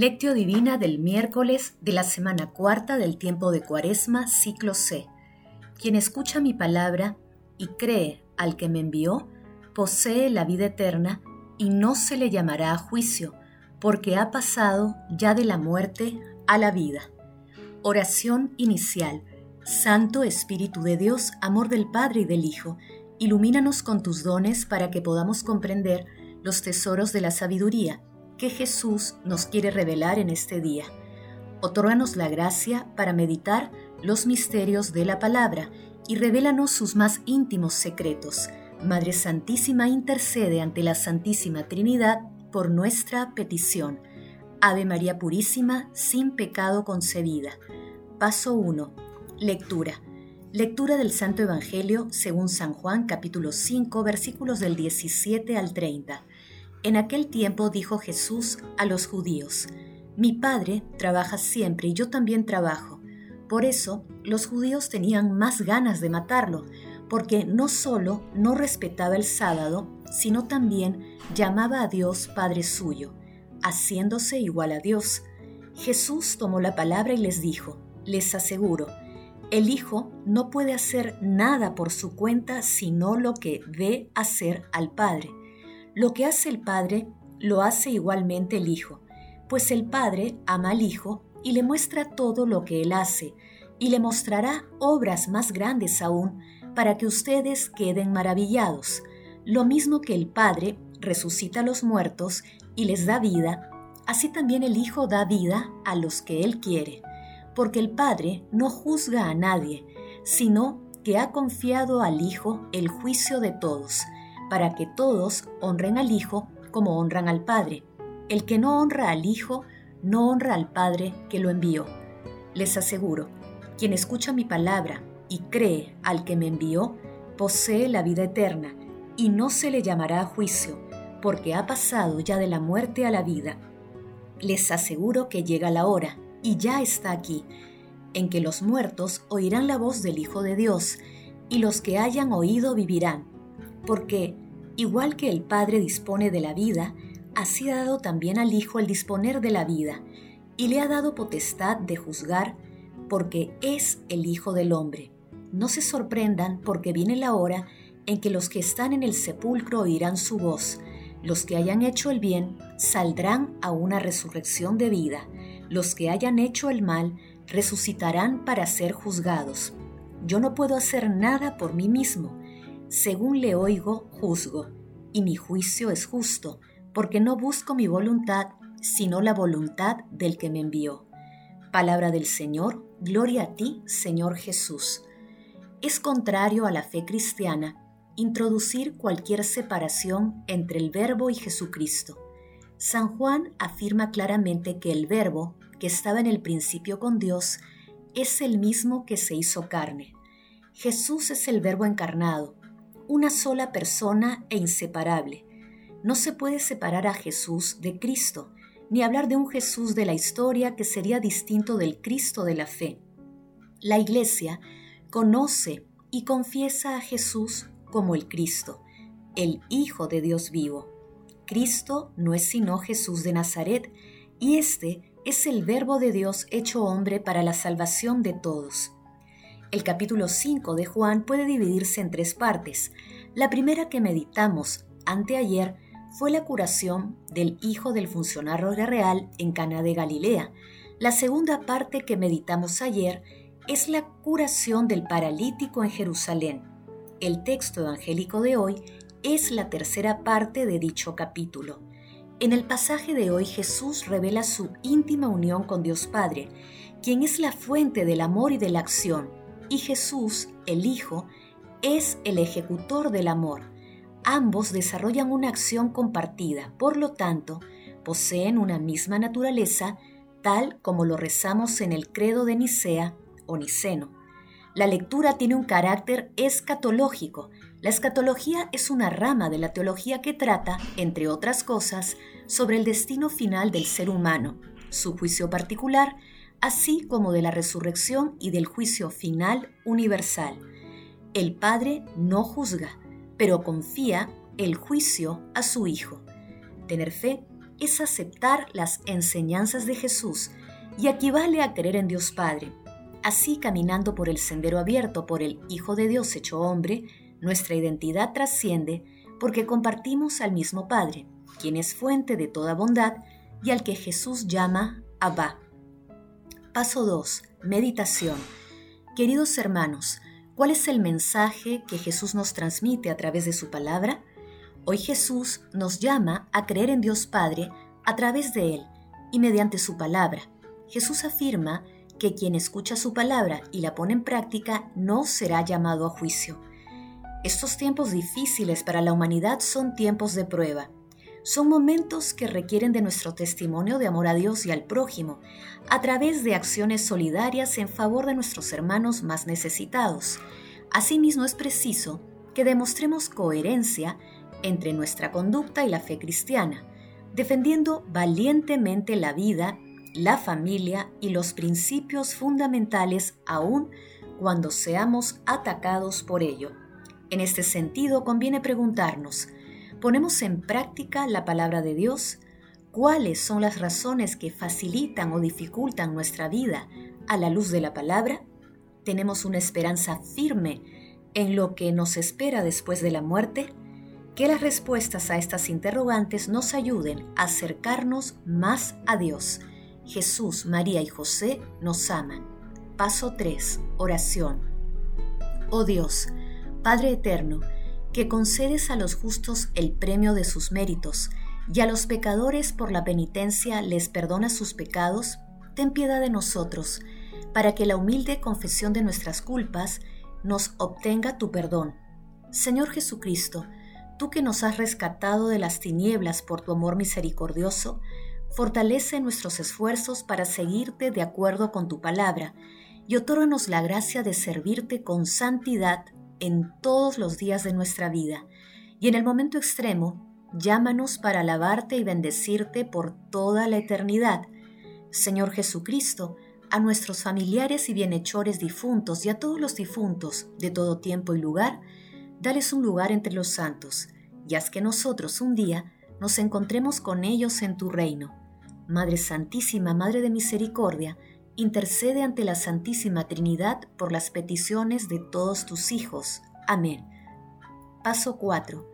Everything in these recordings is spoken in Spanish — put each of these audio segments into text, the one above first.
Lectio Divina del miércoles de la semana cuarta del tiempo de Cuaresma, ciclo C. Quien escucha mi palabra y cree al que me envió, posee la vida eterna y no se le llamará a juicio, porque ha pasado ya de la muerte a la vida. Oración inicial. Santo Espíritu de Dios, amor del Padre y del Hijo, ilumínanos con tus dones para que podamos comprender los tesoros de la sabiduría que Jesús nos quiere revelar en este día. Otórganos la gracia para meditar los misterios de la palabra y revélanos sus más íntimos secretos. Madre Santísima intercede ante la Santísima Trinidad por nuestra petición. Ave María Purísima, sin pecado concebida. Paso 1. Lectura. Lectura del Santo Evangelio según San Juan capítulo 5 versículos del 17 al 30. En aquel tiempo dijo Jesús a los judíos, Mi Padre trabaja siempre y yo también trabajo. Por eso los judíos tenían más ganas de matarlo, porque no solo no respetaba el sábado, sino también llamaba a Dios Padre suyo, haciéndose igual a Dios. Jesús tomó la palabra y les dijo, les aseguro, el Hijo no puede hacer nada por su cuenta sino lo que ve hacer al Padre lo que hace el Padre, lo hace igualmente el Hijo, pues el Padre ama al Hijo y le muestra todo lo que Él hace, y le mostrará obras más grandes aún, para que ustedes queden maravillados. Lo mismo que el Padre resucita a los muertos y les da vida, así también el Hijo da vida a los que Él quiere, porque el Padre no juzga a nadie, sino que ha confiado al Hijo el juicio de todos, para que todos honren al Hijo como honran al Padre. El que no honra al Hijo, no honra al Padre que lo envió. Les aseguro, quien escucha mi palabra y cree al que me envió, posee la vida eterna, y no se le llamará a juicio, porque ha pasado ya de la muerte a la vida. Les aseguro que llega la hora, y ya está aquí, en que los muertos oirán la voz del Hijo de Dios, y los que hayan oído vivirán porque, igual que el Padre dispone de la vida, así ha dado también al Hijo el disponer de la vida, y le ha dado potestad de juzgar, porque es el Hijo del Hombre. No se sorprendan porque viene la hora en que los que están en el sepulcro oirán su voz, los que hayan hecho el bien saldrán a una resurrección de vida, los que hayan hecho el mal resucitarán para ser juzgados. Yo no puedo hacer nada por mí mismo, según le oigo, juzgo, y mi juicio es justo, porque no busco mi voluntad, sino la voluntad del que me envió. Palabra del Señor, gloria a ti, Señor Jesús. Es contrario a la fe cristiana introducir cualquier separación entre el Verbo y Jesucristo. San Juan afirma claramente que el Verbo, que estaba en el principio con Dios, es el mismo que se hizo carne. Jesús es el Verbo encarnado, una sola persona e inseparable. No se puede separar a Jesús de Cristo, ni hablar de un Jesús de la historia que sería distinto del Cristo de la fe. La Iglesia conoce y confiesa a Jesús como el Cristo, el Hijo de Dios vivo. Cristo no es sino Jesús de Nazaret, y este es el Verbo de Dios hecho hombre para la salvación de todos. El capítulo 5 de Juan puede dividirse en tres partes. La primera que meditamos anteayer fue la curación del hijo del funcionario real en Cana de Galilea. La segunda parte que meditamos ayer es la curación del paralítico en Jerusalén. El texto evangélico de hoy es la tercera parte de dicho capítulo. En el pasaje de hoy Jesús revela su íntima unión con Dios Padre, quien es la fuente del amor y de la acción y Jesús, el Hijo, es el ejecutor del amor. Ambos desarrollan una acción compartida, por lo tanto, poseen una misma naturaleza, tal como lo rezamos en el credo de Nicea o Niceno. La lectura tiene un carácter escatológico. La escatología es una rama de la teología que trata, entre otras cosas, sobre el destino final del ser humano, su juicio particular así como de la resurrección y del juicio final universal. El Padre no juzga, pero confía el juicio a su Hijo. Tener fe es aceptar las enseñanzas de Jesús y equivale a creer en Dios Padre. Así, caminando por el sendero abierto por el Hijo de Dios hecho hombre, nuestra identidad trasciende porque compartimos al mismo Padre, quien es fuente de toda bondad y al que Jesús llama Abba. Paso 2. Meditación. Queridos hermanos, ¿cuál es el mensaje que Jesús nos transmite a través de su palabra? Hoy Jesús nos llama a creer en Dios Padre a través de Él y mediante su palabra. Jesús afirma que quien escucha su palabra y la pone en práctica no será llamado a juicio. Estos tiempos difíciles para la humanidad son tiempos de prueba. Son momentos que requieren de nuestro testimonio de amor a Dios y al prójimo, a través de acciones solidarias en favor de nuestros hermanos más necesitados. Asimismo es preciso que demostremos coherencia entre nuestra conducta y la fe cristiana, defendiendo valientemente la vida, la familia y los principios fundamentales aún cuando seamos atacados por ello. En este sentido, conviene preguntarnos, ¿ponemos en práctica la palabra de Dios? ¿Cuáles son las razones que facilitan o dificultan nuestra vida a la luz de la palabra? ¿Tenemos una esperanza firme en lo que nos espera después de la muerte? Que las respuestas a estas interrogantes nos ayuden a acercarnos más a Dios. Jesús, María y José nos aman. Paso 3. Oración. Oh Dios, Padre Eterno, que concedes a los justos el premio de sus méritos, y a los pecadores por la penitencia les perdonas sus pecados, ten piedad de nosotros, para que la humilde confesión de nuestras culpas nos obtenga tu perdón. Señor Jesucristo, tú que nos has rescatado de las tinieblas por tu amor misericordioso, fortalece nuestros esfuerzos para seguirte de acuerdo con tu palabra y otórganos la gracia de servirte con santidad en todos los días de nuestra vida. Y en el momento extremo, Llámanos para alabarte y bendecirte por toda la eternidad. Señor Jesucristo, a nuestros familiares y bienhechores difuntos y a todos los difuntos de todo tiempo y lugar, dales un lugar entre los santos, y haz que nosotros un día nos encontremos con ellos en tu reino. Madre Santísima, Madre de Misericordia, intercede ante la Santísima Trinidad por las peticiones de todos tus hijos. Amén. Paso 4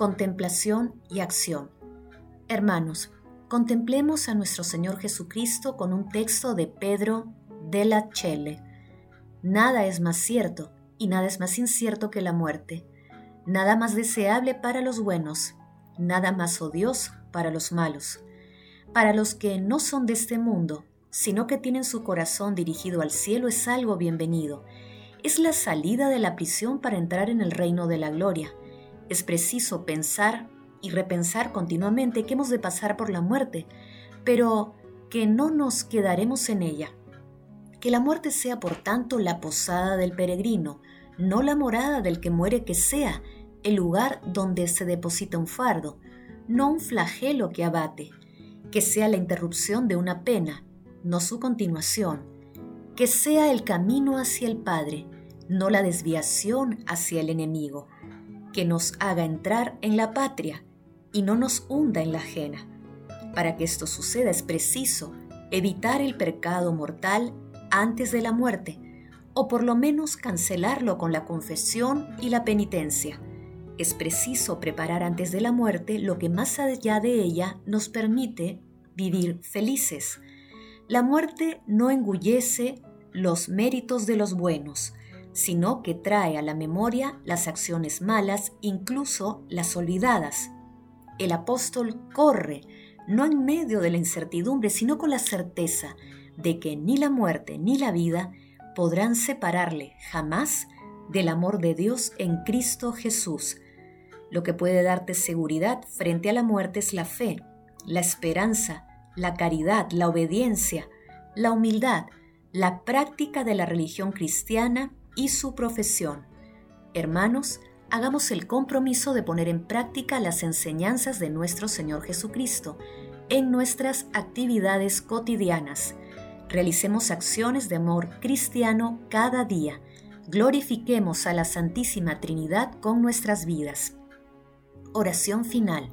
contemplación y acción. Hermanos, contemplemos a nuestro Señor Jesucristo con un texto de Pedro de la Chele. Nada es más cierto y nada es más incierto que la muerte, nada más deseable para los buenos, nada más odioso para los malos. Para los que no son de este mundo, sino que tienen su corazón dirigido al cielo, es algo bienvenido. Es la salida de la prisión para entrar en el reino de la gloria es preciso pensar y repensar continuamente que hemos de pasar por la muerte, pero que no nos quedaremos en ella. Que la muerte sea, por tanto, la posada del peregrino, no la morada del que muere que sea, el lugar donde se deposita un fardo, no un flagelo que abate, que sea la interrupción de una pena, no su continuación, que sea el camino hacia el Padre, no la desviación hacia el enemigo que nos haga entrar en la patria y no nos hunda en la ajena. Para que esto suceda es preciso evitar el pecado mortal antes de la muerte, o por lo menos cancelarlo con la confesión y la penitencia. Es preciso preparar antes de la muerte lo que más allá de ella nos permite vivir felices. La muerte no engullece los méritos de los buenos, sino que trae a la memoria las acciones malas, incluso las olvidadas. El apóstol corre, no en medio de la incertidumbre, sino con la certeza de que ni la muerte ni la vida podrán separarle jamás del amor de Dios en Cristo Jesús. Lo que puede darte seguridad frente a la muerte es la fe, la esperanza, la caridad, la obediencia, la humildad, la práctica de la religión cristiana y su profesión. Hermanos, hagamos el compromiso de poner en práctica las enseñanzas de nuestro Señor Jesucristo en nuestras actividades cotidianas. Realicemos acciones de amor cristiano cada día. Glorifiquemos a la Santísima Trinidad con nuestras vidas. Oración final.